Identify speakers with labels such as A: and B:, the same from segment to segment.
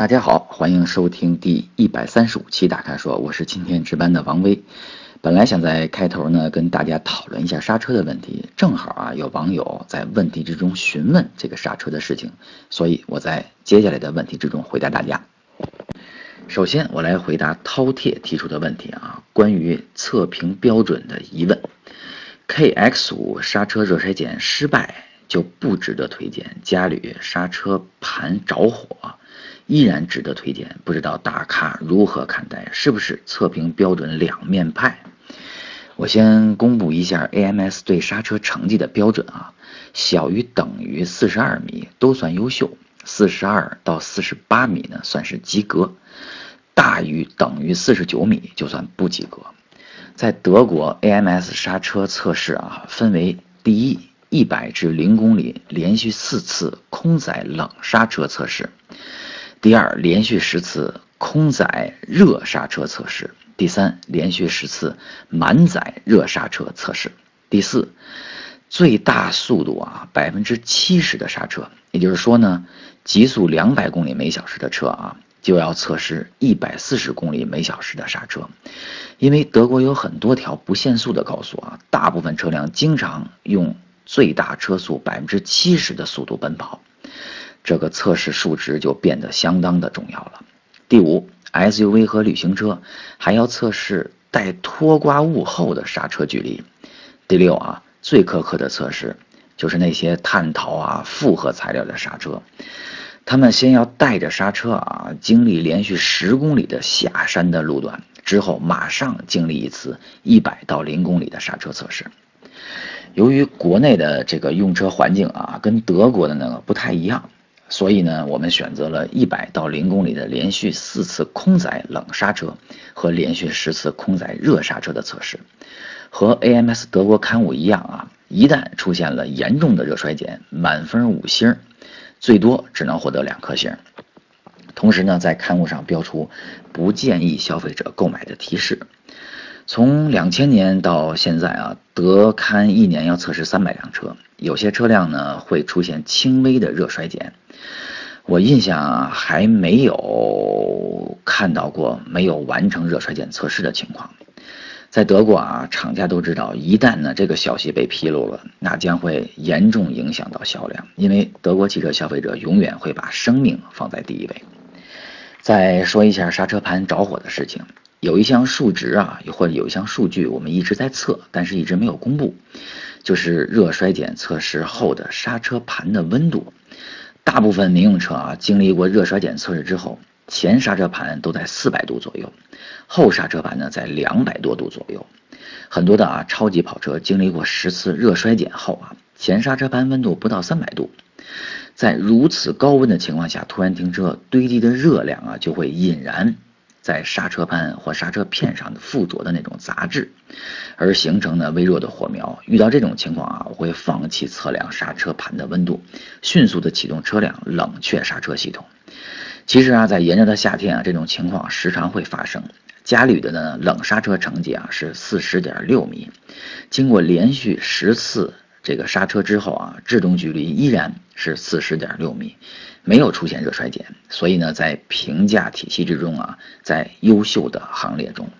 A: 大家好，欢迎收听第一百三十五期大咖说，我是今天值班的王威。本来想在开头呢跟大家讨论一下刹车的问题，正好啊有网友在问题之中询问这个刹车的事情，所以我在接下来的问题之中回答大家。首先我来回答饕餮提出的问题啊，关于测评标准的疑问，KX 五刹车热衰减失败就不值得推荐，家里刹车盘着火。依然值得推荐，不知道大咖如何看待？是不是测评标准两面派？我先公布一下 AMS 对刹车成绩的标准啊，小于等于四十二米都算优秀，四十二到四十八米呢算是及格，大于等于四十九米就算不及格。在德国 AMS 刹车测试啊，分为第一一百至零公里连续四次空载冷刹车测试。第二，连续十次空载热刹车测试；第三，连续十次满载热刹车测试；第四，最大速度啊百分之七十的刹车，也就是说呢，极速两百公里每小时的车啊，就要测试一百四十公里每小时的刹车，因为德国有很多条不限速的高速啊，大部分车辆经常用最大车速百分之七十的速度奔跑。这个测试数值就变得相当的重要了。第五，SUV 和旅行车还要测试带拖刮物后的刹车距离。第六啊，最苛刻的测试就是那些碳陶啊复合材料的刹车，他们先要带着刹车啊经历连续十公里的下山的路段，之后马上经历一次一百到零公里的刹车测试。由于国内的这个用车环境啊跟德国的那个不太一样。所以呢，我们选择了一百到零公里的连续四次空载冷刹车和连续十次空载热刹车的测试。和 AMS 德国刊物一样啊，一旦出现了严重的热衰减，满分五星，最多只能获得两颗星。同时呢，在刊物上标出不建议消费者购买的提示。从两千年到现在啊，德刊一年要测试三百辆车，有些车辆呢会出现轻微的热衰减。我印象还没有看到过没有完成热衰减测试的情况。在德国啊，厂家都知道，一旦呢这个消息被披露了，那将会严重影响到销量，因为德国汽车消费者永远会把生命放在第一位。再说一下刹车盘着火的事情。有一项数值啊，或者有一项数据，我们一直在测，但是一直没有公布，就是热衰减测试后的刹车盘的温度。大部分民用车啊，经历过热衰减测试之后，前刹车盘都在四百度左右，后刹车盘呢在两百多度左右。很多的啊超级跑车经历过十次热衰减后啊，前刹车盘温度不到三百度。在如此高温的情况下突然停车，堆积的热量啊就会引燃。在刹车盘或刹车片上的附着的那种杂质，而形成的微弱的火苗。遇到这种情况啊，我会放弃测量刹车盘的温度，迅速的启动车辆冷却刹车系统。其实啊，在炎热的夏天啊，这种情况时常会发生。家里的呢冷刹车成绩啊是四十点六米，经过连续十次这个刹车之后啊，制动距离依然是四十点六米。没有出现热衰减，所以呢，在评价体系之中啊，在优秀的行列中。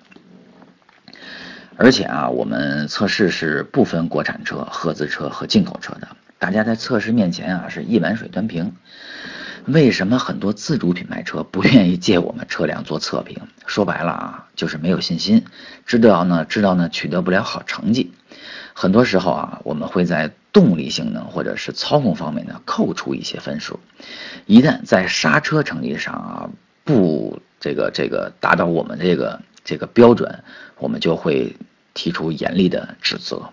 A: 而且啊，我们测试是不分国产车、合资车和进口车的，大家在测试面前啊是一碗水端平。为什么很多自主品牌车不愿意借我们车辆做测评？说白了啊，就是没有信心，知道呢，知道呢，取得不了好成绩。很多时候啊，我们会在动力性能或者是操控方面呢扣除一些分数。一旦在刹车成绩上啊不这个这个达到我们这个这个标准，我们就会提出严厉的指责。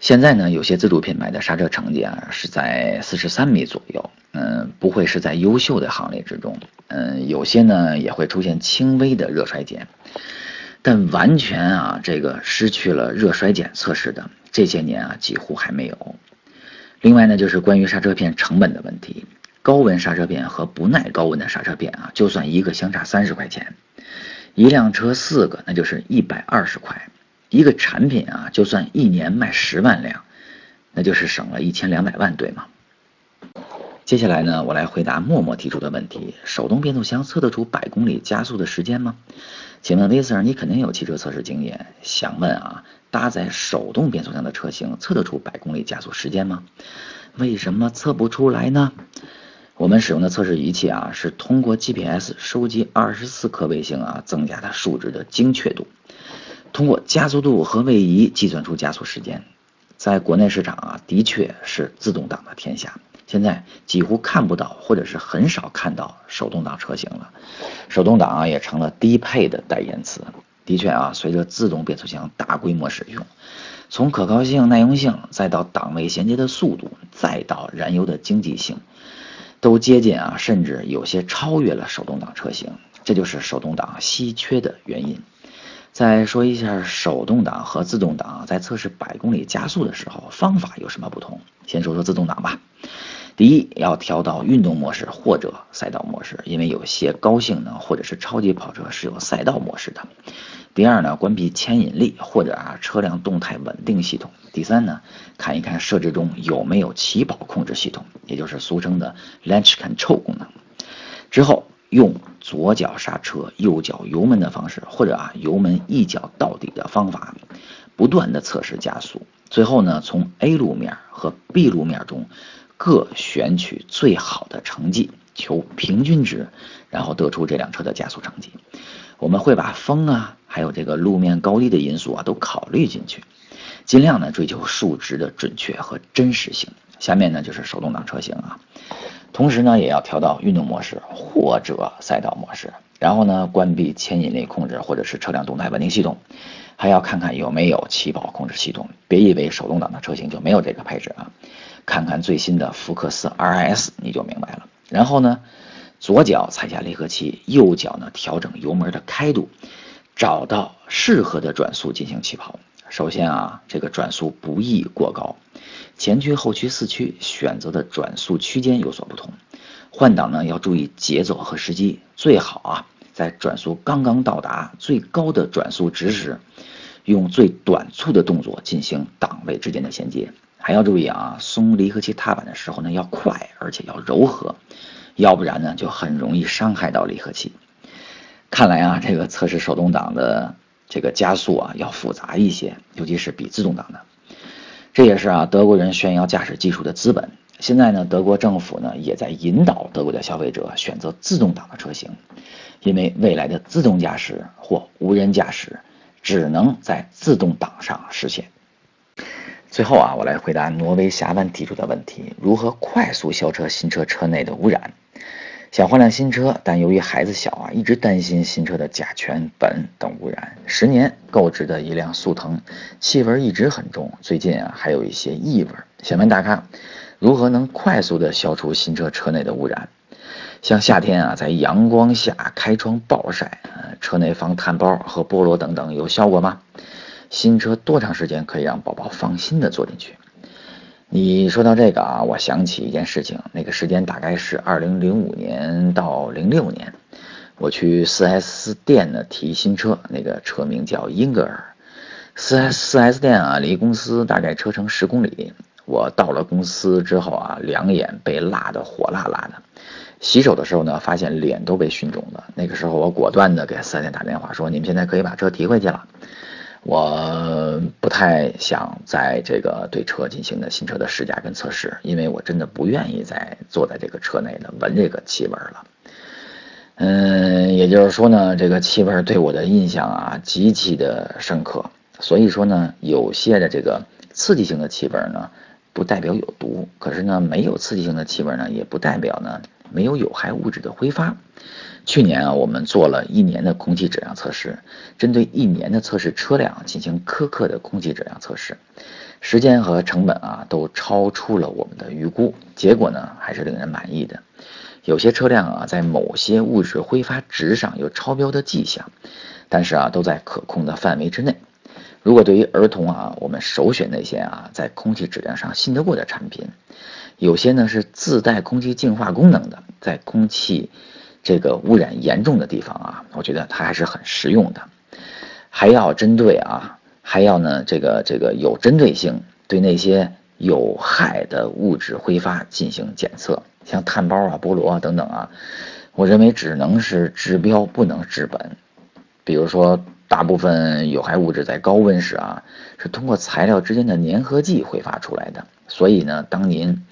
A: 现在呢，有些自主品牌的刹车成绩啊是在四十三米左右，嗯，不会是在优秀的行列之中。嗯，有些呢也会出现轻微的热衰减。但完全啊，这个失去了热衰减测试的这些年啊，几乎还没有。另外呢，就是关于刹车片成本的问题，高温刹车片和不耐高温的刹车片啊，就算一个相差三十块钱，一辆车四个，那就是一百二十块。一个产品啊，就算一年卖十万辆，那就是省了一千两百万，对吗？接下来呢，我来回答默默提出的问题：手动变速箱测得出百公里加速的时间吗？请问威 Sir，你肯定有汽车测试经验，想问啊，搭载手动变速箱的车型测得出百公里加速时间吗？为什么测不出来呢？我们使用的测试仪器啊，是通过 GPS 收集二十四颗卫星啊，增加它数值的精确度，通过加速度和位移计算出加速时间。在国内市场啊，的确是自动挡的天下，现在几乎看不到或者是很少看到手动挡车型了，手动挡啊也成了低配的代言词。的确啊，随着自动变速箱大规模使用，从可靠性、耐用性，再到档位衔接的速度，再到燃油的经济性。都接近啊，甚至有些超越了手动挡车型，这就是手动挡稀缺的原因。再说一下手动挡和自动挡在测试百公里加速的时候方法有什么不同。先说说自动挡吧。第一，要调到运动模式或者赛道模式，因为有些高性能或者是超级跑车是有赛道模式的。第二呢，关闭牵引力或者啊车辆动态稳定系统。第三呢，看一看设置中有没有起跑控制系统，也就是俗称的 Launch Control 功能。之后用左脚刹车、右脚油门的方式，或者啊油门一脚到底的方法，不断的测试加速。最后呢，从 A 路面和 B 路面中各选取最好的成绩，求平均值，然后得出这辆车的加速成绩。我们会把风啊，还有这个路面高低的因素啊都考虑进去，尽量呢追求数值的准确和真实性。下面呢就是手动挡车型啊，同时呢也要调到运动模式或者赛道模式，然后呢关闭牵引力控制或者是车辆动态稳定系统，还要看看有没有起跑控制系统。别以为手动挡的车型就没有这个配置啊，看看最新的福克斯 RS 你就明白了。然后呢？左脚踩下离合器，右脚呢调整油门的开度，找到适合的转速进行起跑。首先啊，这个转速不宜过高，前驱后驱四驱选择的转速区间有所不同。换挡呢要注意节奏和时机，最好啊在转速刚刚到达最高的转速值时，用最短促的动作进行档位之间的衔接。还要注意啊，松离合器踏板的时候呢要快，而且要柔和。要不然呢，就很容易伤害到离合器。看来啊，这个测试手动挡的这个加速啊，要复杂一些，尤其是比自动挡的。这也是啊，德国人炫耀驾驶技术的资本。现在呢，德国政府呢，也在引导德国的消费者选择自动挡的车型，因为未来的自动驾驶或无人驾驶只能在自动挡上实现。最后啊，我来回答挪威峡湾提出的问题：如何快速消车新车车内的污染？想换辆新车，但由于孩子小啊，一直担心新车的甲醛、苯等污染。十年购置的一辆速腾，气味一直很重，最近啊还有一些异味。想问大咖，如何能快速的消除新车车内的污染？像夏天啊，在阳光下开窗暴晒，车内放炭包和菠萝等等，有效果吗？新车多长时间可以让宝宝放心的坐进去？你说到这个啊，我想起一件事情，那个时间大概是二零零五年到零六年，我去四 S 店呢提新车，那个车名叫英格尔。四 S 四 S 店啊，离公司大概车程十公里。我到了公司之后啊，两眼被辣得火辣辣的。洗手的时候呢，发现脸都被熏肿了。那个时候我果断的给四 S 店打电话说：“你们现在可以把车提回去了。”我不太想在这个对车进行的新车的试驾跟测试，因为我真的不愿意再坐在这个车内的闻这个气味了。嗯，也就是说呢，这个气味对我的印象啊极其的深刻。所以说呢，有些的这个刺激性的气味呢，不代表有毒；可是呢，没有刺激性的气味呢，也不代表呢没有有害物质的挥发。去年啊，我们做了一年的空气质量测试，针对一年的测试车辆进行苛刻的空气质量测试，时间和成本啊都超出了我们的预估，结果呢还是令人满意的。有些车辆啊在某些物质挥发值上有超标的迹象，但是啊都在可控的范围之内。如果对于儿童啊，我们首选那些啊在空气质量上信得过的产品，有些呢是自带空气净化功能的，在空气。这个污染严重的地方啊，我觉得它还是很实用的，还要针对啊，还要呢这个这个有针对性，对那些有害的物质挥发进行检测，像碳包啊、菠萝啊等等啊，我认为只能是治标不能治本。比如说，大部分有害物质在高温时啊，是通过材料之间的粘合剂挥发出来的。所以呢，当您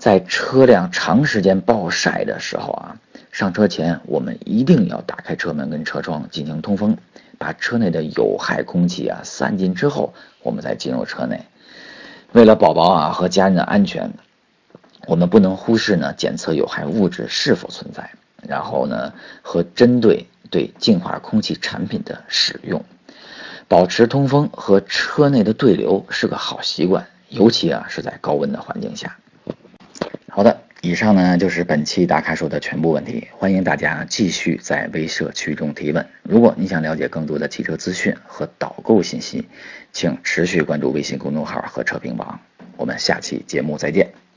A: 在车辆长时间暴晒的时候啊，上车前我们一定要打开车门跟车窗进行通风，把车内的有害空气啊散尽之后，我们再进入车内。为了宝宝啊和家人的安全，我们不能忽视呢检测有害物质是否存在，然后呢和针对对净化空气产品的使用，保持通风和车内的对流是个好习惯，尤其啊是在高温的环境下。好的，以上呢就是本期大咖说的全部问题，欢迎大家继续在微社区中提问。如果你想了解更多的汽车资讯和导购信息，请持续关注微信公众号和车评网。我们下期节目再见。